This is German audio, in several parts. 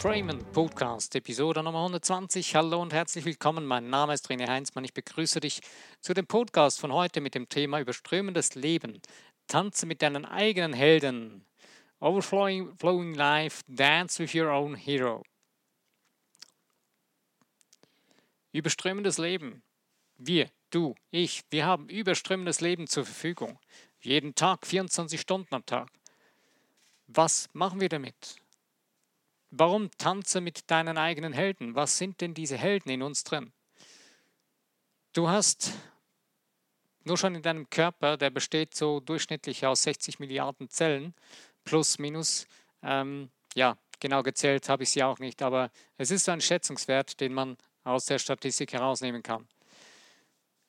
Freeman Podcast, Episode Nummer 120. Hallo und herzlich willkommen. Mein Name ist René Heinzmann. Ich begrüße dich zu dem Podcast von heute mit dem Thema Überströmendes Leben. Tanze mit deinen eigenen Helden. Overflowing flowing Life, Dance with Your Own Hero. Überströmendes Leben. Wir, du, ich, wir haben überströmendes Leben zur Verfügung. Jeden Tag, 24 Stunden am Tag. Was machen wir damit? Warum tanze mit deinen eigenen Helden? Was sind denn diese Helden in uns drin? Du hast nur schon in deinem Körper, der besteht so durchschnittlich aus 60 Milliarden Zellen, plus minus, ähm, ja, genau gezählt habe ich sie auch nicht, aber es ist ein Schätzungswert, den man aus der Statistik herausnehmen kann.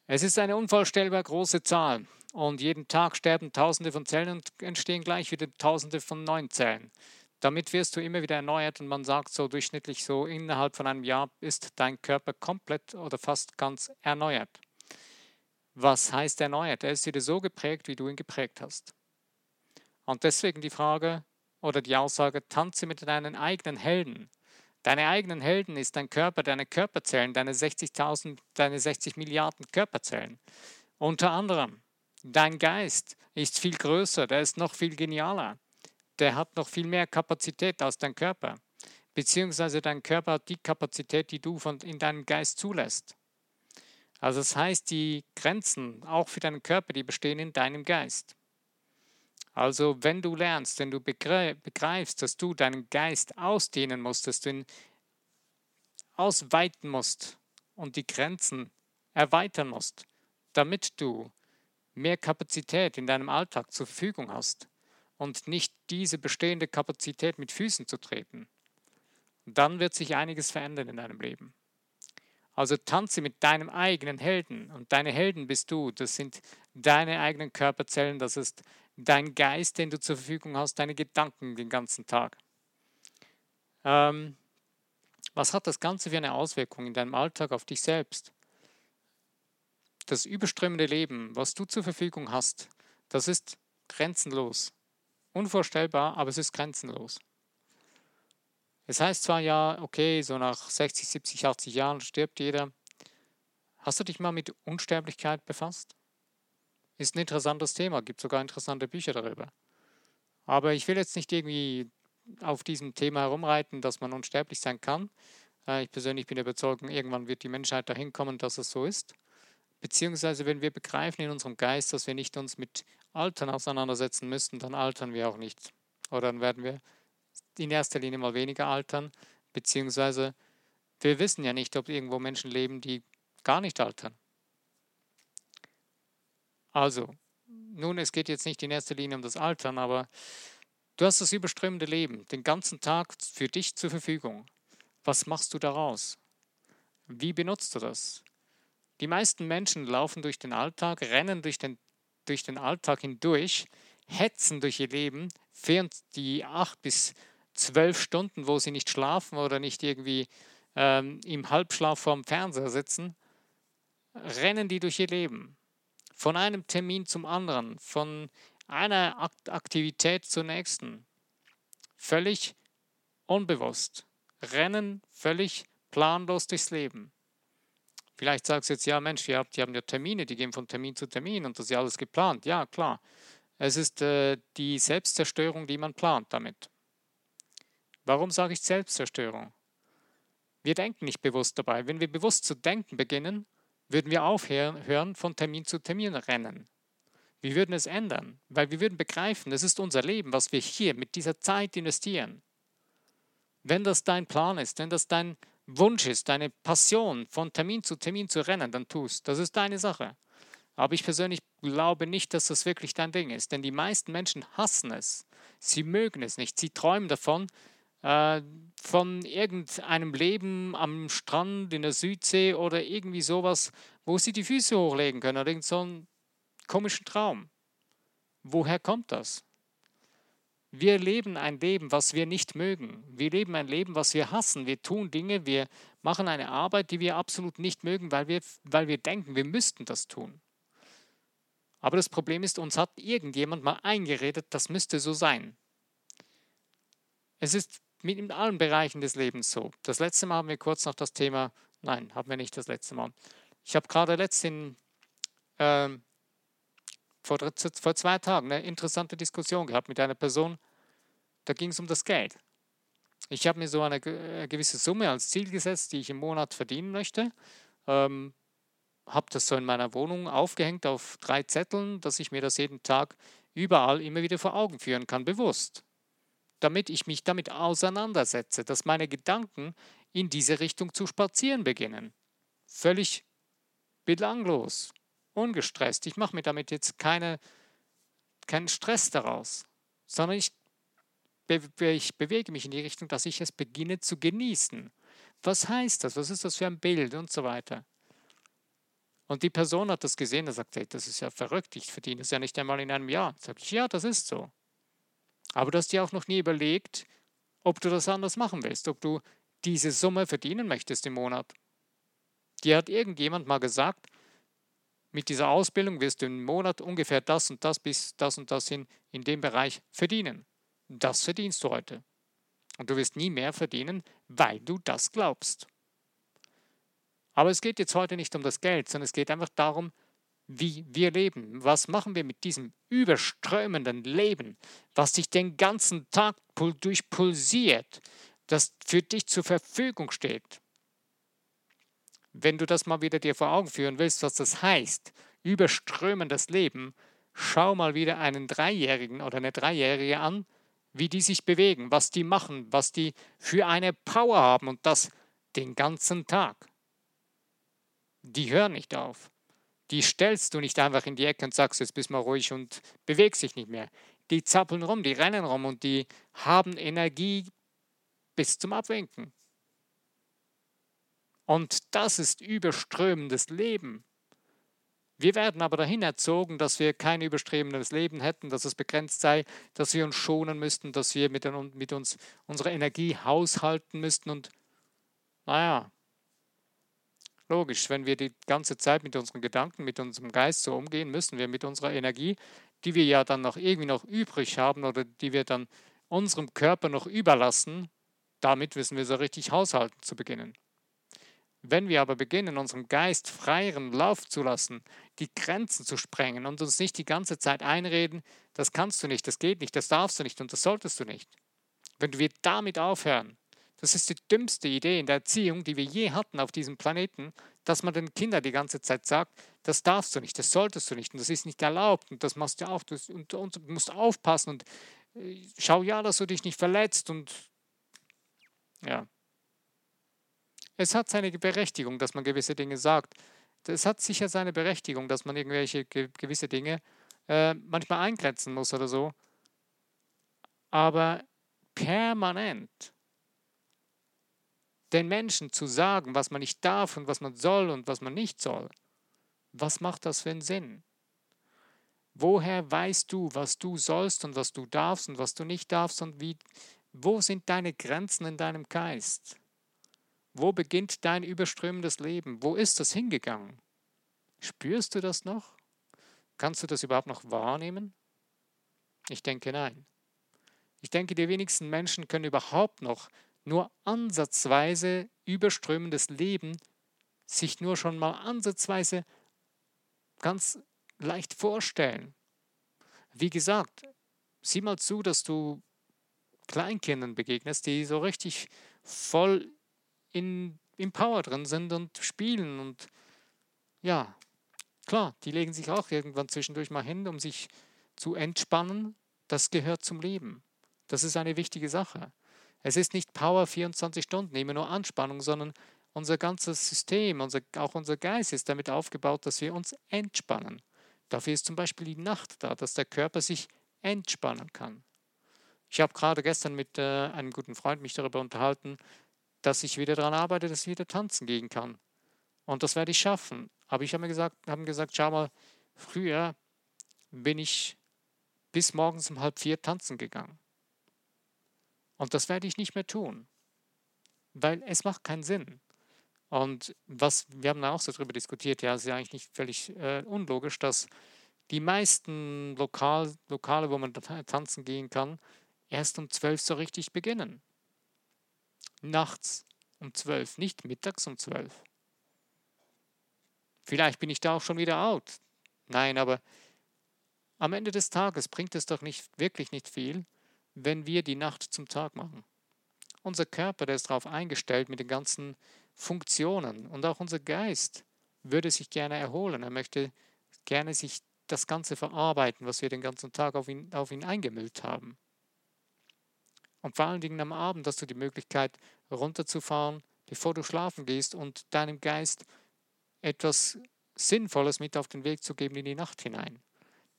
Es ist eine unvorstellbar große Zahl und jeden Tag sterben Tausende von Zellen und entstehen gleich wieder Tausende von neuen Zellen. Damit wirst du immer wieder erneuert und man sagt so durchschnittlich so innerhalb von einem Jahr ist dein Körper komplett oder fast ganz erneuert. Was heißt erneuert? Er ist wieder so geprägt, wie du ihn geprägt hast. Und deswegen die Frage oder die Aussage, tanze mit deinen eigenen Helden. Deine eigenen Helden ist dein Körper, deine Körperzellen, deine 60.000, deine 60 Milliarden Körperzellen. Unter anderem, dein Geist ist viel größer, der ist noch viel genialer der hat noch viel mehr Kapazität als dein Körper. Beziehungsweise dein Körper hat die Kapazität, die du von, in deinem Geist zulässt. Also das heißt, die Grenzen, auch für deinen Körper, die bestehen in deinem Geist. Also wenn du lernst, wenn du begreifst, dass du deinen Geist ausdehnen musst, dass du ihn ausweiten musst und die Grenzen erweitern musst, damit du mehr Kapazität in deinem Alltag zur Verfügung hast, und nicht diese bestehende Kapazität mit Füßen zu treten, dann wird sich einiges verändern in deinem Leben. Also tanze mit deinem eigenen Helden und deine Helden bist du. Das sind deine eigenen Körperzellen, das ist dein Geist, den du zur Verfügung hast, deine Gedanken den ganzen Tag. Ähm, was hat das Ganze für eine Auswirkung in deinem Alltag auf dich selbst? Das überströmende Leben, was du zur Verfügung hast, das ist grenzenlos. Unvorstellbar, aber es ist grenzenlos. Es heißt zwar ja, okay, so nach 60, 70, 80 Jahren stirbt jeder. Hast du dich mal mit Unsterblichkeit befasst? Ist ein interessantes Thema, gibt sogar interessante Bücher darüber. Aber ich will jetzt nicht irgendwie auf diesem Thema herumreiten, dass man unsterblich sein kann. Äh, ich persönlich bin der Überzeugung, irgendwann wird die Menschheit dahin kommen, dass es so ist. Beziehungsweise, wenn wir begreifen in unserem Geist, dass wir nicht uns mit Altern auseinandersetzen müssen, dann altern wir auch nicht. Oder dann werden wir in erster Linie mal weniger altern. Beziehungsweise, wir wissen ja nicht, ob irgendwo Menschen leben, die gar nicht altern. Also, nun, es geht jetzt nicht in erster Linie um das Altern, aber du hast das überströmende Leben den ganzen Tag für dich zur Verfügung. Was machst du daraus? Wie benutzt du das? Die meisten Menschen laufen durch den Alltag, rennen durch den, durch den Alltag hindurch, hetzen durch ihr Leben, während die acht bis zwölf Stunden, wo sie nicht schlafen oder nicht irgendwie ähm, im Halbschlaf vorm Fernseher sitzen, rennen die durch ihr Leben. Von einem Termin zum anderen, von einer Aktivität zur nächsten. Völlig unbewusst. Rennen völlig planlos durchs Leben. Vielleicht sagst du jetzt, ja Mensch, die haben, die haben ja Termine, die gehen von Termin zu Termin und das ist ja alles geplant. Ja, klar. Es ist äh, die Selbstzerstörung, die man plant damit. Warum sage ich Selbstzerstörung? Wir denken nicht bewusst dabei. Wenn wir bewusst zu denken beginnen, würden wir aufhören, von Termin zu Termin rennen. Wir würden es ändern, weil wir würden begreifen, das ist unser Leben, was wir hier mit dieser Zeit investieren. Wenn das dein Plan ist, wenn das dein Wunsch ist, deine Passion, von Termin zu Termin zu rennen, dann tust. Das ist deine Sache. Aber ich persönlich glaube nicht, dass das wirklich dein Ding ist, denn die meisten Menschen hassen es. Sie mögen es nicht. Sie träumen davon, äh, von irgendeinem Leben am Strand in der Südsee oder irgendwie sowas, wo sie die Füße hochlegen können oder irgend so einen komischen Traum. Woher kommt das? Wir leben ein Leben, was wir nicht mögen. Wir leben ein Leben, was wir hassen. Wir tun Dinge, wir machen eine Arbeit, die wir absolut nicht mögen, weil wir, weil wir denken, wir müssten das tun. Aber das Problem ist, uns hat irgendjemand mal eingeredet, das müsste so sein. Es ist mit in allen Bereichen des Lebens so. Das letzte Mal haben wir kurz noch das Thema, nein, haben wir nicht das letzte Mal. Ich habe gerade letztens ähm, vor, vor zwei Tagen eine interessante Diskussion gehabt mit einer Person, da ging es um das Geld. Ich habe mir so eine äh, gewisse Summe als Ziel gesetzt, die ich im Monat verdienen möchte. Ähm, habe das so in meiner Wohnung aufgehängt auf drei Zetteln, dass ich mir das jeden Tag überall immer wieder vor Augen führen kann, bewusst. Damit ich mich damit auseinandersetze, dass meine Gedanken in diese Richtung zu spazieren beginnen. Völlig belanglos, ungestresst. Ich mache mir damit jetzt keine, keinen Stress daraus, sondern ich, ich bewege mich in die Richtung, dass ich es beginne zu genießen. Was heißt das? Was ist das für ein Bild und so weiter? Und die Person hat das gesehen und sagt, hey, das ist ja verrückt, ich verdiene es ja nicht einmal in einem Jahr. Sag ich, ja, das ist so. Aber du hast dir auch noch nie überlegt, ob du das anders machen willst, ob du diese Summe verdienen möchtest im Monat. Dir hat irgendjemand mal gesagt, mit dieser Ausbildung wirst du im Monat ungefähr das und das bis das und das hin in dem Bereich verdienen. Das verdienst du heute. Und du wirst nie mehr verdienen, weil du das glaubst. Aber es geht jetzt heute nicht um das Geld, sondern es geht einfach darum, wie wir leben. Was machen wir mit diesem überströmenden Leben, was dich den ganzen Tag durchpulsiert, das für dich zur Verfügung steht? Wenn du das mal wieder dir vor Augen führen willst, was das heißt, überströmendes Leben, schau mal wieder einen Dreijährigen oder eine Dreijährige an, wie die sich bewegen, was die machen, was die für eine Power haben und das den ganzen Tag die hören nicht auf. Die stellst du nicht einfach in die Ecke und sagst, jetzt bist mal ruhig und bewegst dich nicht mehr. Die zappeln rum, die rennen rum und die haben Energie bis zum Abwinken. Und das ist überströmendes Leben. Wir werden aber dahin erzogen, dass wir kein überströmendes Leben hätten, dass es begrenzt sei, dass wir uns schonen müssten, dass wir mit, mit uns unsere Energie haushalten müssten und naja, Logisch, wenn wir die ganze Zeit mit unseren Gedanken, mit unserem Geist so umgehen, müssen wir mit unserer Energie, die wir ja dann noch irgendwie noch übrig haben oder die wir dann unserem Körper noch überlassen, damit wissen wir so richtig haushalten zu beginnen. Wenn wir aber beginnen, unserem Geist freieren Lauf zu lassen, die Grenzen zu sprengen und uns nicht die ganze Zeit einreden, das kannst du nicht, das geht nicht, das darfst du nicht und das solltest du nicht. Wenn wir damit aufhören, das ist die dümmste Idee in der Erziehung, die wir je hatten auf diesem Planeten, dass man den Kindern die ganze Zeit sagt, das darfst du nicht, das solltest du nicht und das ist nicht erlaubt und das machst du auch und, und musst aufpassen und äh, schau ja, dass du dich nicht verletzt und ja. Es hat seine Berechtigung, dass man gewisse Dinge sagt. Es hat sicher seine Berechtigung, dass man irgendwelche gewisse Dinge äh, manchmal eingrenzen muss oder so. Aber permanent den Menschen zu sagen, was man nicht darf und was man soll und was man nicht soll, was macht das für einen Sinn? Woher weißt du, was du sollst und was du darfst und was du nicht darfst und wie, wo sind deine Grenzen in deinem Geist? Wo beginnt dein überströmendes Leben? Wo ist das hingegangen? Spürst du das noch? Kannst du das überhaupt noch wahrnehmen? Ich denke nein. Ich denke, die wenigsten Menschen können überhaupt noch nur ansatzweise überströmendes Leben sich nur schon mal ansatzweise ganz leicht vorstellen. Wie gesagt, sieh mal zu, dass du Kleinkindern begegnest, die so richtig voll in, im Power drin sind und spielen und ja, klar, die legen sich auch irgendwann zwischendurch mal hin, um sich zu entspannen. Das gehört zum Leben. Das ist eine wichtige Sache. Es ist nicht Power 24 Stunden, immer nur Anspannung, sondern unser ganzes System, unser, auch unser Geist ist damit aufgebaut, dass wir uns entspannen. Dafür ist zum Beispiel die Nacht da, dass der Körper sich entspannen kann. Ich habe gerade gestern mit äh, einem guten Freund mich darüber unterhalten, dass ich wieder daran arbeite, dass ich wieder tanzen gehen kann. Und das werde ich schaffen. Aber ich habe mir gesagt, haben gesagt, schau mal, früher bin ich bis morgens um halb vier tanzen gegangen. Und das werde ich nicht mehr tun, weil es macht keinen Sinn. Und was, wir haben da auch so drüber diskutiert, ja, es ist ja eigentlich nicht völlig äh, unlogisch, dass die meisten Lokal, Lokale, wo man tanzen gehen kann, erst um zwölf so richtig beginnen. Nachts um zwölf, nicht mittags um zwölf. Vielleicht bin ich da auch schon wieder out. Nein, aber am Ende des Tages bringt es doch nicht wirklich nicht viel, wenn wir die Nacht zum Tag machen. Unser Körper, der ist darauf eingestellt mit den ganzen Funktionen und auch unser Geist würde sich gerne erholen. Er möchte gerne sich das Ganze verarbeiten, was wir den ganzen Tag auf ihn, auf ihn eingemüllt haben. Und vor allen Dingen am Abend hast du die Möglichkeit, runterzufahren, bevor du schlafen gehst und deinem Geist etwas Sinnvolles mit auf den Weg zu geben in die Nacht hinein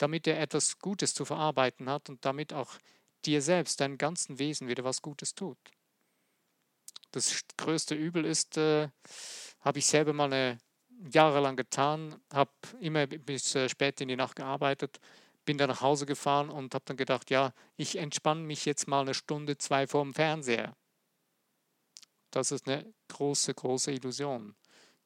damit er etwas Gutes zu verarbeiten hat und damit auch dir selbst, deinem ganzen Wesen wieder was Gutes tut. Das größte Übel ist, äh, habe ich selber mal eine, jahrelang getan, habe immer bis äh, spät in die Nacht gearbeitet, bin dann nach Hause gefahren und habe dann gedacht, ja, ich entspanne mich jetzt mal eine Stunde, zwei vorm Fernseher. Das ist eine große, große Illusion.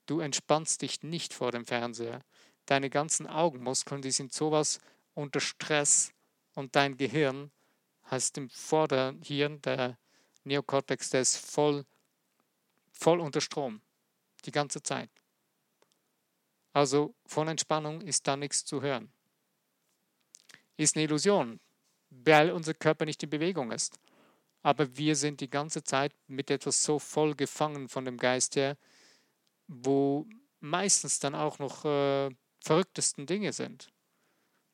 Du entspannst dich nicht vor dem Fernseher deine ganzen Augenmuskeln, die sind sowas unter Stress und dein Gehirn heißt im Vorderhirn, der Neokortex, der ist voll, voll unter Strom, die ganze Zeit. Also von Entspannung ist da nichts zu hören. Ist eine Illusion, weil unser Körper nicht in Bewegung ist. Aber wir sind die ganze Zeit mit etwas so voll gefangen von dem Geist her, wo meistens dann auch noch äh, verrücktesten Dinge sind,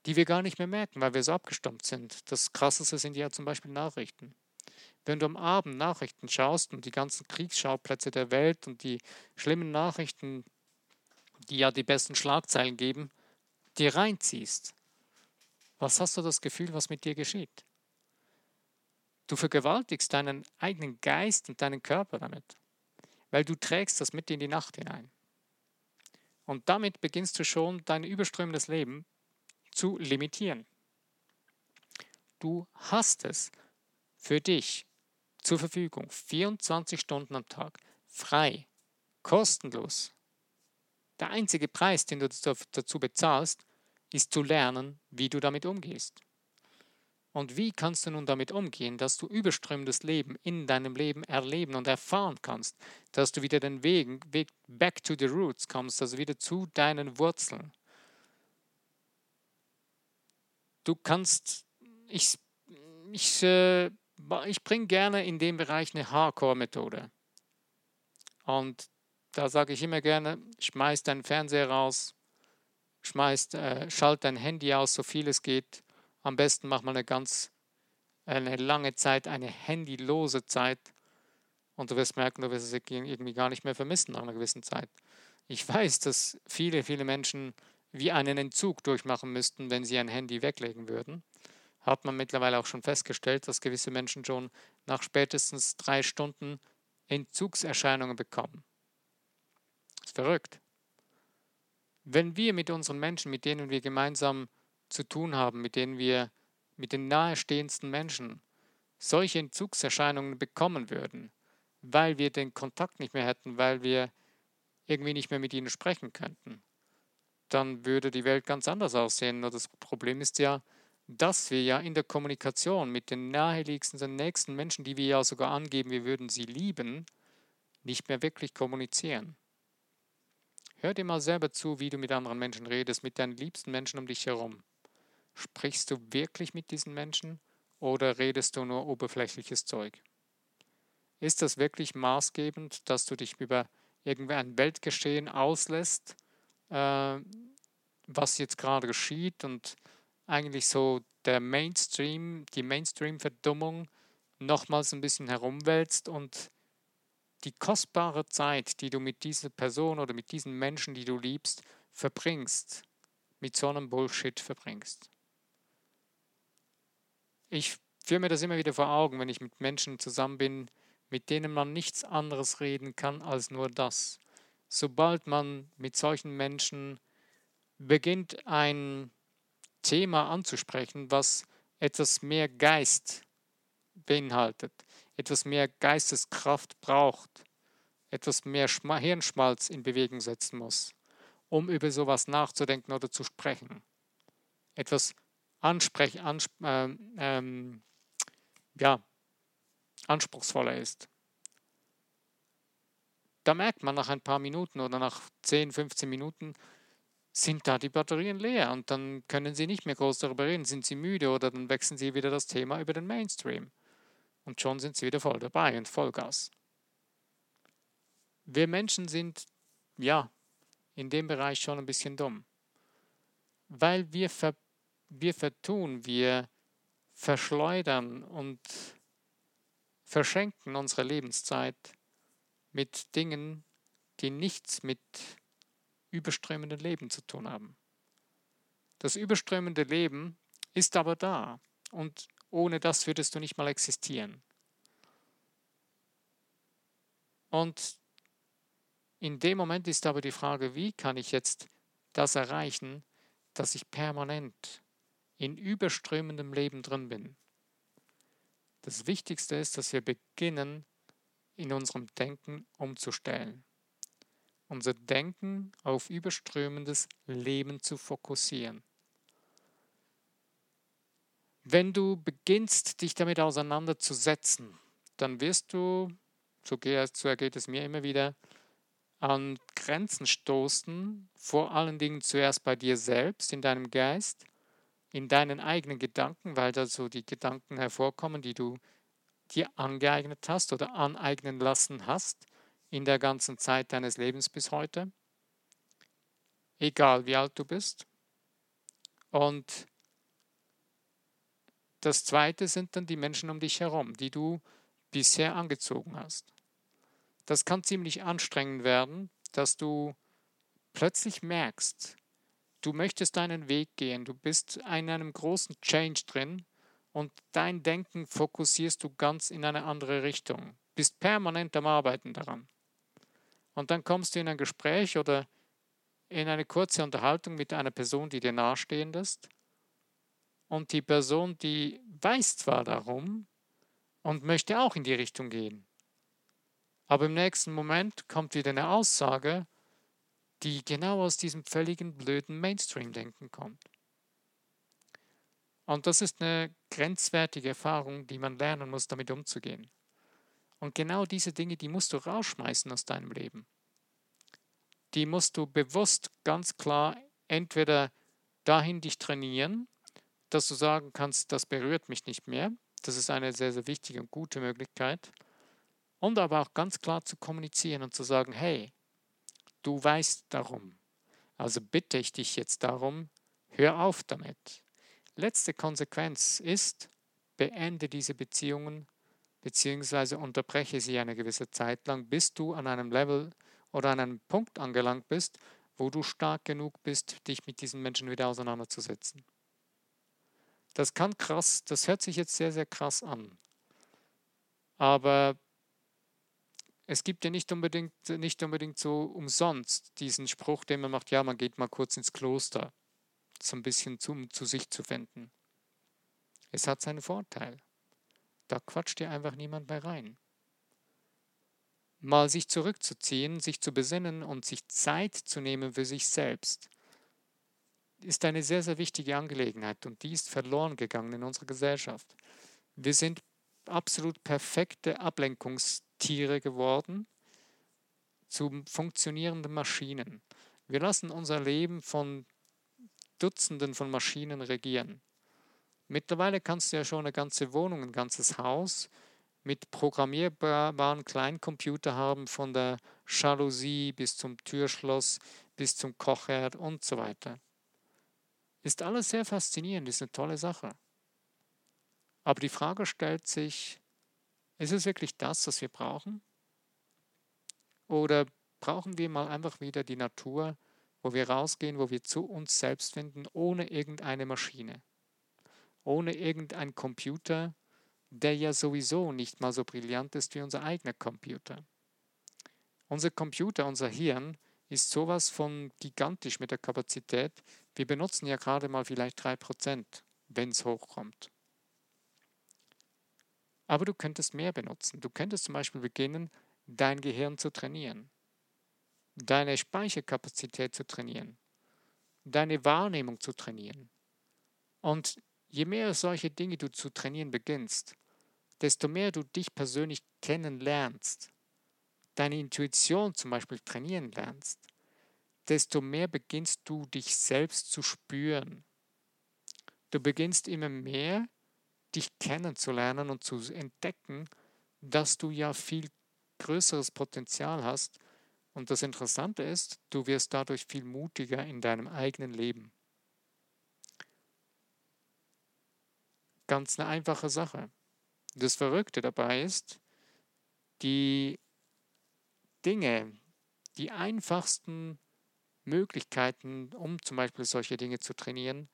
die wir gar nicht mehr merken, weil wir so abgestammt sind. Das Krasseste sind ja zum Beispiel Nachrichten. Wenn du am Abend Nachrichten schaust und die ganzen Kriegsschauplätze der Welt und die schlimmen Nachrichten, die ja die besten Schlagzeilen geben, dir reinziehst, was hast du das Gefühl, was mit dir geschieht? Du vergewaltigst deinen eigenen Geist und deinen Körper damit, weil du trägst das mit in die Nacht hinein. Und damit beginnst du schon dein überströmendes Leben zu limitieren. Du hast es für dich zur Verfügung, 24 Stunden am Tag, frei, kostenlos. Der einzige Preis, den du dazu bezahlst, ist zu lernen, wie du damit umgehst. Und wie kannst du nun damit umgehen, dass du überströmendes Leben in deinem Leben erleben und erfahren kannst, dass du wieder den Weg, Weg back to the roots kommst, also wieder zu deinen Wurzeln. Du kannst, ich, ich, äh, ich bringe gerne in dem Bereich eine Hardcore-Methode. Und da sage ich immer gerne, schmeiß deinen Fernseher raus, schmeiß, äh, schalt dein Handy aus, so viel es geht am besten mach mal eine ganz eine lange Zeit, eine handylose Zeit und du wirst merken, du wirst es irgendwie gar nicht mehr vermissen nach einer gewissen Zeit. Ich weiß, dass viele, viele Menschen wie einen Entzug durchmachen müssten, wenn sie ein Handy weglegen würden. Hat man mittlerweile auch schon festgestellt, dass gewisse Menschen schon nach spätestens drei Stunden Entzugserscheinungen bekommen. Das ist verrückt. Wenn wir mit unseren Menschen, mit denen wir gemeinsam zu tun haben, mit denen wir mit den nahestehendsten Menschen solche Entzugserscheinungen bekommen würden, weil wir den Kontakt nicht mehr hätten, weil wir irgendwie nicht mehr mit ihnen sprechen könnten, dann würde die Welt ganz anders aussehen. Nur das Problem ist ja, dass wir ja in der Kommunikation mit den naheliegendsten, nächsten Menschen, die wir ja sogar angeben, wir würden sie lieben, nicht mehr wirklich kommunizieren. Hör dir mal selber zu, wie du mit anderen Menschen redest, mit deinen liebsten Menschen um dich herum. Sprichst du wirklich mit diesen Menschen oder redest du nur oberflächliches Zeug? Ist das wirklich maßgebend, dass du dich über irgendein Weltgeschehen auslässt, äh, was jetzt gerade geschieht und eigentlich so der Mainstream, die Mainstream-Verdummung nochmals ein bisschen herumwälzt und die kostbare Zeit, die du mit dieser Person oder mit diesen Menschen, die du liebst, verbringst, mit so einem Bullshit verbringst ich führe mir das immer wieder vor Augen, wenn ich mit Menschen zusammen bin, mit denen man nichts anderes reden kann als nur das. Sobald man mit solchen Menschen beginnt, ein Thema anzusprechen, was etwas mehr Geist beinhaltet, etwas mehr Geisteskraft braucht, etwas mehr Hirnschmalz in Bewegung setzen muss, um über sowas nachzudenken oder zu sprechen. Etwas ansprech, ansp ähm, ähm, ja, anspruchsvoller ist, da merkt man nach ein paar Minuten oder nach 10, 15 Minuten, sind da die Batterien leer und dann können sie nicht mehr groß darüber reden, sind sie müde oder dann wechseln sie wieder das Thema über den Mainstream. Und schon sind sie wieder voll dabei und Vollgas. Wir Menschen sind, ja, in dem Bereich schon ein bisschen dumm. Weil wir, ver, wir vertun, wir verschleudern und verschenken unsere Lebenszeit mit Dingen, die nichts mit überströmenden Leben zu tun haben. Das überströmende Leben ist aber da und ohne das würdest du nicht mal existieren. Und in dem Moment ist aber die Frage, wie kann ich jetzt das erreichen, dass ich permanent in überströmendem Leben drin bin. Das Wichtigste ist, dass wir beginnen, in unserem Denken umzustellen unser Denken auf überströmendes Leben zu fokussieren. Wenn du beginnst, dich damit auseinanderzusetzen, dann wirst du, so ergeht es mir immer wieder, an Grenzen stoßen, vor allen Dingen zuerst bei dir selbst, in deinem Geist, in deinen eigenen Gedanken, weil da so die Gedanken hervorkommen, die du dir angeeignet hast oder aneignen lassen hast in der ganzen Zeit deines Lebens bis heute, egal wie alt du bist. Und das Zweite sind dann die Menschen um dich herum, die du bisher angezogen hast. Das kann ziemlich anstrengend werden, dass du plötzlich merkst, du möchtest deinen Weg gehen, du bist in einem großen Change drin und dein Denken fokussierst du ganz in eine andere Richtung, bist permanent am Arbeiten daran. Und dann kommst du in ein Gespräch oder in eine kurze Unterhaltung mit einer Person, die dir nahestehend ist. Und die Person, die weiß zwar darum und möchte auch in die Richtung gehen. Aber im nächsten Moment kommt wieder eine Aussage, die genau aus diesem völligen blöden Mainstream-Denken kommt. Und das ist eine grenzwertige Erfahrung, die man lernen muss, damit umzugehen. Und genau diese Dinge, die musst du rausschmeißen aus deinem Leben. Die musst du bewusst ganz klar entweder dahin dich trainieren, dass du sagen kannst, das berührt mich nicht mehr. Das ist eine sehr, sehr wichtige und gute Möglichkeit. Und aber auch ganz klar zu kommunizieren und zu sagen, hey, du weißt darum. Also bitte ich dich jetzt darum, hör auf damit. Letzte Konsequenz ist, beende diese Beziehungen beziehungsweise unterbreche sie eine gewisse Zeit lang, bis du an einem Level oder an einem Punkt angelangt bist, wo du stark genug bist, dich mit diesen Menschen wieder auseinanderzusetzen. Das kann krass, das hört sich jetzt sehr, sehr krass an. Aber es gibt ja nicht unbedingt, nicht unbedingt so umsonst diesen Spruch, den man macht, ja, man geht mal kurz ins Kloster, so ein bisschen zu, zu sich zu finden. Es hat seinen Vorteil. Da quatscht dir einfach niemand mehr rein. Mal sich zurückzuziehen, sich zu besinnen und sich Zeit zu nehmen für sich selbst, ist eine sehr, sehr wichtige Angelegenheit und die ist verloren gegangen in unserer Gesellschaft. Wir sind absolut perfekte Ablenkungstiere geworden zu funktionierenden Maschinen. Wir lassen unser Leben von Dutzenden von Maschinen regieren. Mittlerweile kannst du ja schon eine ganze Wohnung, ein ganzes Haus mit programmierbaren Kleincomputer haben, von der Jalousie bis zum Türschloss, bis zum Kochherd und so weiter. Ist alles sehr faszinierend, ist eine tolle Sache. Aber die Frage stellt sich, ist es wirklich das, was wir brauchen? Oder brauchen wir mal einfach wieder die Natur, wo wir rausgehen, wo wir zu uns selbst finden, ohne irgendeine Maschine? ohne irgendeinen Computer, der ja sowieso nicht mal so brillant ist wie unser eigener Computer. Unser Computer, unser Hirn ist sowas von gigantisch mit der Kapazität. Wir benutzen ja gerade mal vielleicht 3%, wenn es hochkommt. Aber du könntest mehr benutzen. Du könntest zum Beispiel beginnen, dein Gehirn zu trainieren, deine Speicherkapazität zu trainieren, deine Wahrnehmung zu trainieren. Und Je mehr solche Dinge du zu trainieren beginnst, desto mehr du dich persönlich kennenlernst, deine Intuition zum Beispiel trainieren lernst, desto mehr beginnst du dich selbst zu spüren. Du beginnst immer mehr dich kennenzulernen und zu entdecken, dass du ja viel größeres Potenzial hast. Und das Interessante ist, du wirst dadurch viel mutiger in deinem eigenen Leben. Ganz eine einfache Sache. Das Verrückte dabei ist, die Dinge, die einfachsten Möglichkeiten, um zum Beispiel solche Dinge zu trainieren,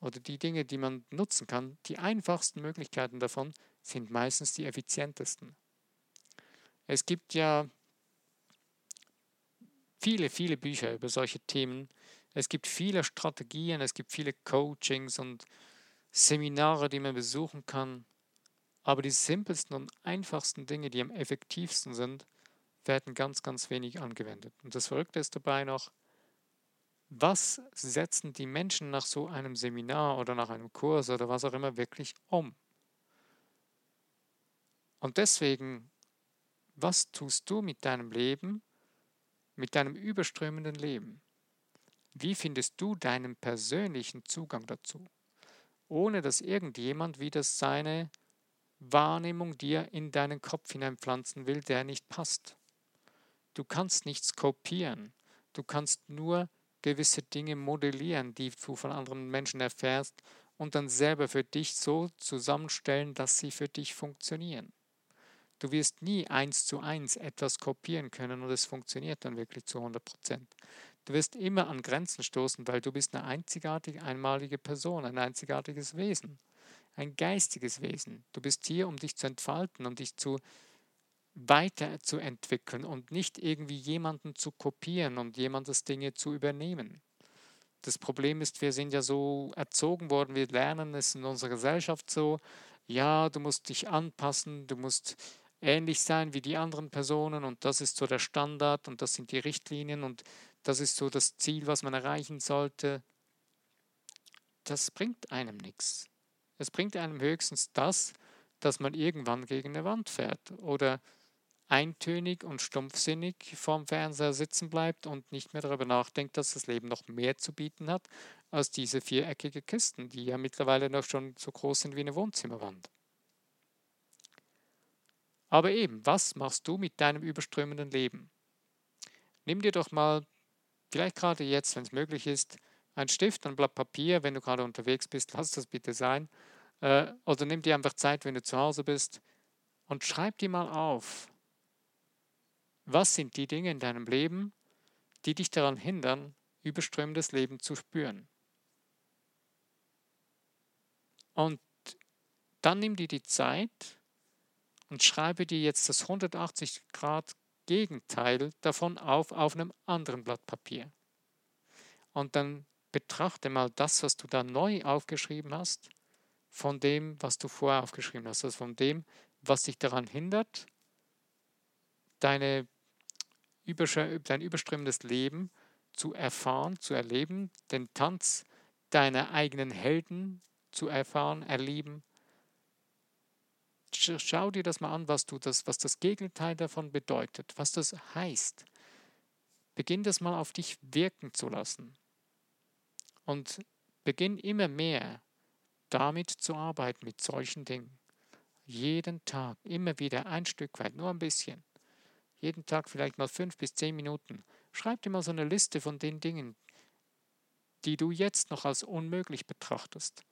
oder die Dinge, die man nutzen kann, die einfachsten Möglichkeiten davon sind meistens die effizientesten. Es gibt ja viele, viele Bücher über solche Themen. Es gibt viele Strategien, es gibt viele Coachings und Seminare, die man besuchen kann. Aber die simpelsten und einfachsten Dinge, die am effektivsten sind, werden ganz, ganz wenig angewendet. Und das Verrückte ist dabei noch, was setzen die Menschen nach so einem Seminar oder nach einem Kurs oder was auch immer wirklich um? Und deswegen, was tust du mit deinem Leben, mit deinem überströmenden Leben? Wie findest du deinen persönlichen Zugang dazu? Ohne dass irgendjemand wieder seine Wahrnehmung dir in deinen Kopf hineinpflanzen will, der nicht passt. Du kannst nichts kopieren. Du kannst nur gewisse Dinge modellieren, die du von anderen Menschen erfährst und dann selber für dich so zusammenstellen, dass sie für dich funktionieren. Du wirst nie eins zu eins etwas kopieren können und es funktioniert dann wirklich zu 100 Prozent. Du wirst immer an Grenzen stoßen, weil du bist eine einzigartige, einmalige Person, ein einzigartiges Wesen, ein geistiges Wesen. Du bist hier, um dich zu entfalten, um dich zu weiterzuentwickeln und nicht irgendwie jemanden zu kopieren und jemandes Dinge zu übernehmen. Das Problem ist, wir sind ja so erzogen worden, wir lernen es in unserer Gesellschaft so, ja, du musst dich anpassen, du musst ähnlich sein wie die anderen Personen und das ist so der Standard und das sind die Richtlinien und das ist so das Ziel, was man erreichen sollte. Das bringt einem nichts. Es bringt einem höchstens das, dass man irgendwann gegen eine Wand fährt oder eintönig und stumpfsinnig vorm Fernseher sitzen bleibt und nicht mehr darüber nachdenkt, dass das Leben noch mehr zu bieten hat als diese viereckige Kisten, die ja mittlerweile noch schon so groß sind wie eine Wohnzimmerwand. Aber eben, was machst du mit deinem überströmenden Leben? Nimm dir doch mal, vielleicht gerade jetzt, wenn es möglich ist, ein Stift, ein Blatt Papier, wenn du gerade unterwegs bist, lass das bitte sein. Äh, oder nimm dir einfach Zeit, wenn du zu Hause bist und schreib dir mal auf, was sind die Dinge in deinem Leben, die dich daran hindern, überströmendes Leben zu spüren? Und dann nimm dir die Zeit und schreibe dir jetzt das 180 Grad Gegenteil davon auf auf einem anderen Blatt Papier. Und dann betrachte mal das, was du da neu aufgeschrieben hast, von dem, was du vorher aufgeschrieben hast, also von dem, was dich daran hindert, deine dein überströmendes Leben zu erfahren, zu erleben, den Tanz deiner eigenen Helden zu erfahren, erleben. Schau dir das mal an, was, du das, was das Gegenteil davon bedeutet, was das heißt. Beginn das mal auf dich wirken zu lassen. Und beginn immer mehr damit zu arbeiten, mit solchen Dingen. Jeden Tag, immer wieder ein Stück weit, nur ein bisschen jeden Tag vielleicht mal fünf bis zehn Minuten. Schreib dir mal so eine Liste von den Dingen, die du jetzt noch als unmöglich betrachtest,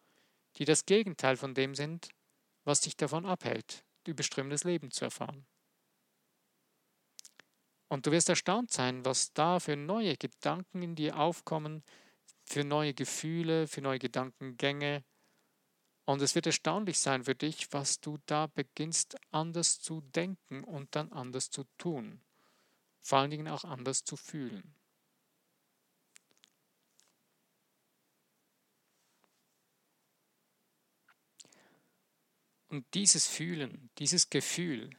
die das Gegenteil von dem sind, was dich davon abhält, überströmendes Leben zu erfahren. Und du wirst erstaunt sein, was da für neue Gedanken in dir aufkommen, für neue Gefühle, für neue Gedankengänge, und es wird erstaunlich sein für dich, was du da beginnst anders zu denken und dann anders zu tun. Vor allen Dingen auch anders zu fühlen. Und dieses Fühlen, dieses Gefühl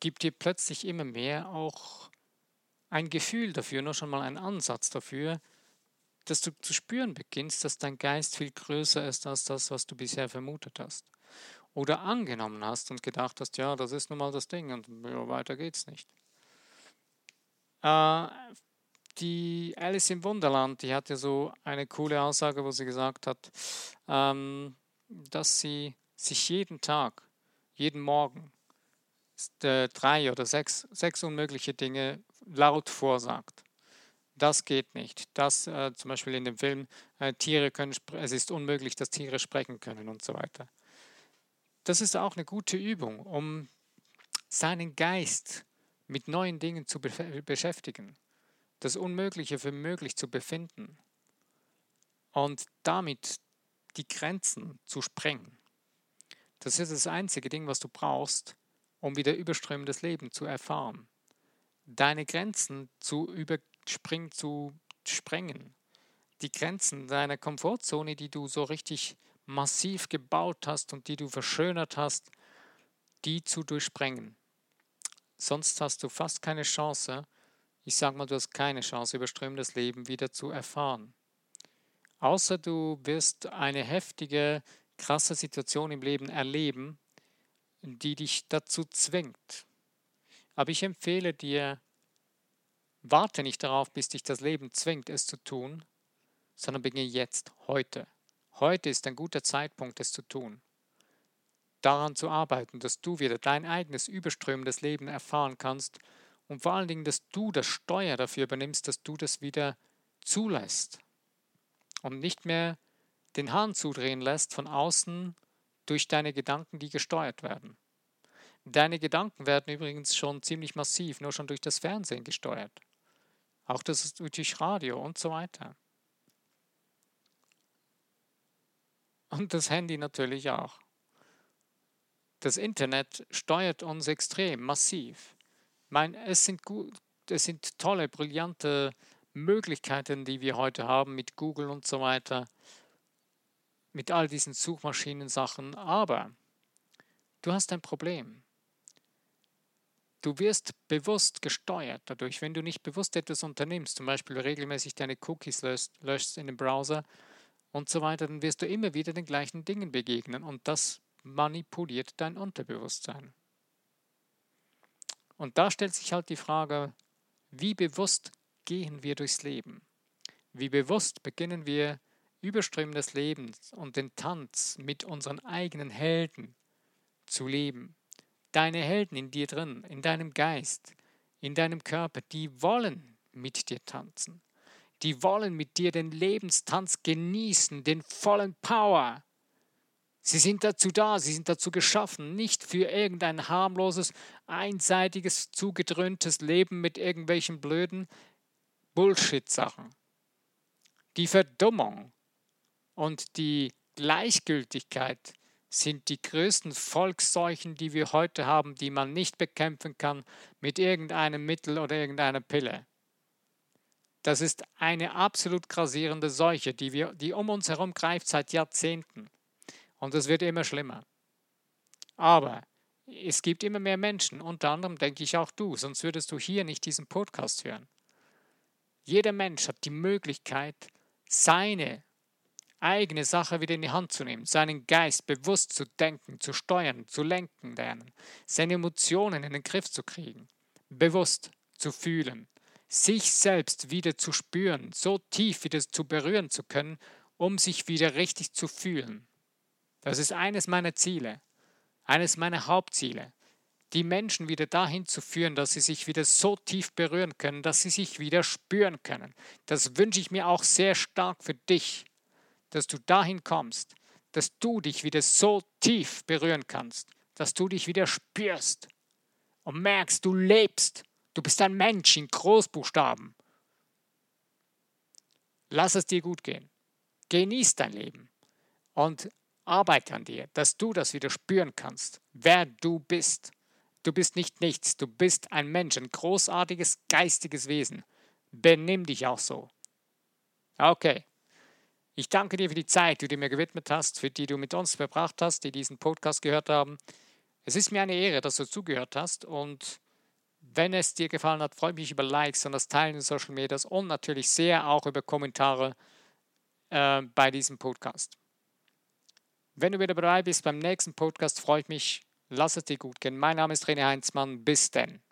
gibt dir plötzlich immer mehr auch ein Gefühl dafür, nur schon mal einen Ansatz dafür, dass du zu spüren beginnst, dass dein Geist viel größer ist als das, was du bisher vermutet hast. oder angenommen hast und gedacht hast, ja, das ist nun mal das Ding und ja, weiter geht's nicht. Äh, die Alice im Wunderland, die hat ja so eine coole Aussage, wo sie gesagt hat, ähm, dass sie sich jeden Tag, jeden Morgen äh, drei oder sechs, sechs unmögliche Dinge laut vorsagt. Das geht nicht. Das äh, zum Beispiel in dem Film, äh, Tiere können, es ist unmöglich, dass Tiere sprechen können und so weiter. Das ist auch eine gute Übung, um seinen Geist mit neuen Dingen zu be beschäftigen, das Unmögliche für möglich zu befinden und damit die Grenzen zu sprengen. Das ist das einzige Ding, was du brauchst, um wieder überströmendes Leben zu erfahren. Deine Grenzen zu überspringen, zu sprengen. Die Grenzen deiner Komfortzone, die du so richtig massiv gebaut hast und die du verschönert hast, die zu durchsprengen. Sonst hast du fast keine Chance, ich sage mal, du hast keine Chance, überströmendes Leben wieder zu erfahren. Außer du wirst eine heftige, krasse Situation im Leben erleben, die dich dazu zwingt. Aber ich empfehle dir, warte nicht darauf, bis dich das Leben zwingt, es zu tun, sondern beginne jetzt, heute. Heute ist ein guter Zeitpunkt, es zu tun. Daran zu arbeiten, dass du wieder dein eigenes überströmendes Leben erfahren kannst und vor allen Dingen, dass du das Steuer dafür übernimmst, dass du das wieder zulässt und nicht mehr den Hahn zudrehen lässt von außen durch deine Gedanken, die gesteuert werden. Deine Gedanken werden übrigens schon ziemlich massiv, nur schon durch das Fernsehen gesteuert. Auch das durch Radio und so weiter. Und das Handy natürlich auch. Das Internet steuert uns extrem, massiv. Mein, es, sind gut, es sind tolle, brillante Möglichkeiten, die wir heute haben mit Google und so weiter mit all diesen Suchmaschinen-Sachen, aber du hast ein Problem. Du wirst bewusst gesteuert dadurch, wenn du nicht bewusst etwas unternimmst, zum Beispiel regelmäßig deine Cookies löscht, löscht in dem Browser und so weiter, dann wirst du immer wieder den gleichen Dingen begegnen und das manipuliert dein Unterbewusstsein. Und da stellt sich halt die Frage, wie bewusst gehen wir durchs Leben? Wie bewusst beginnen wir Überströmen des Lebens und den Tanz mit unseren eigenen Helden zu leben. Deine Helden in dir drin, in deinem Geist, in deinem Körper, die wollen mit dir tanzen. Die wollen mit dir den Lebenstanz genießen, den vollen Power. Sie sind dazu da, sie sind dazu geschaffen, nicht für irgendein harmloses, einseitiges, zugedröhntes Leben mit irgendwelchen blöden Bullshit-Sachen. Die Verdummung, und die Gleichgültigkeit sind die größten Volksseuchen, die wir heute haben, die man nicht bekämpfen kann mit irgendeinem Mittel oder irgendeiner Pille. Das ist eine absolut grasierende Seuche, die, wir, die um uns herum greift seit Jahrzehnten. Und es wird immer schlimmer. Aber es gibt immer mehr Menschen, unter anderem denke ich auch du, sonst würdest du hier nicht diesen Podcast hören. Jeder Mensch hat die Möglichkeit, seine eigene Sache wieder in die Hand zu nehmen, seinen Geist bewusst zu denken, zu steuern, zu lenken lernen, seine Emotionen in den Griff zu kriegen, bewusst zu fühlen, sich selbst wieder zu spüren, so tief wieder zu berühren zu können, um sich wieder richtig zu fühlen. Das ist eines meiner Ziele, eines meiner Hauptziele, die Menschen wieder dahin zu führen, dass sie sich wieder so tief berühren können, dass sie sich wieder spüren können. Das wünsche ich mir auch sehr stark für dich dass du dahin kommst, dass du dich wieder so tief berühren kannst, dass du dich wieder spürst und merkst, du lebst. Du bist ein Mensch in Großbuchstaben. Lass es dir gut gehen. Genieß dein Leben und arbeite an dir, dass du das wieder spüren kannst, wer du bist. Du bist nicht nichts, du bist ein Mensch, ein großartiges geistiges Wesen. Benimm dich auch so. Okay, ich danke dir für die Zeit, die du mir gewidmet hast, für die du mit uns verbracht hast, die diesen Podcast gehört haben. Es ist mir eine Ehre, dass du zugehört hast und wenn es dir gefallen hat, freue ich mich über Likes und das Teilen in Social Media und natürlich sehr auch über Kommentare äh, bei diesem Podcast. Wenn du wieder dabei bist beim nächsten Podcast, freue ich mich. Lass es dir gut gehen. Mein Name ist René Heinzmann. Bis denn.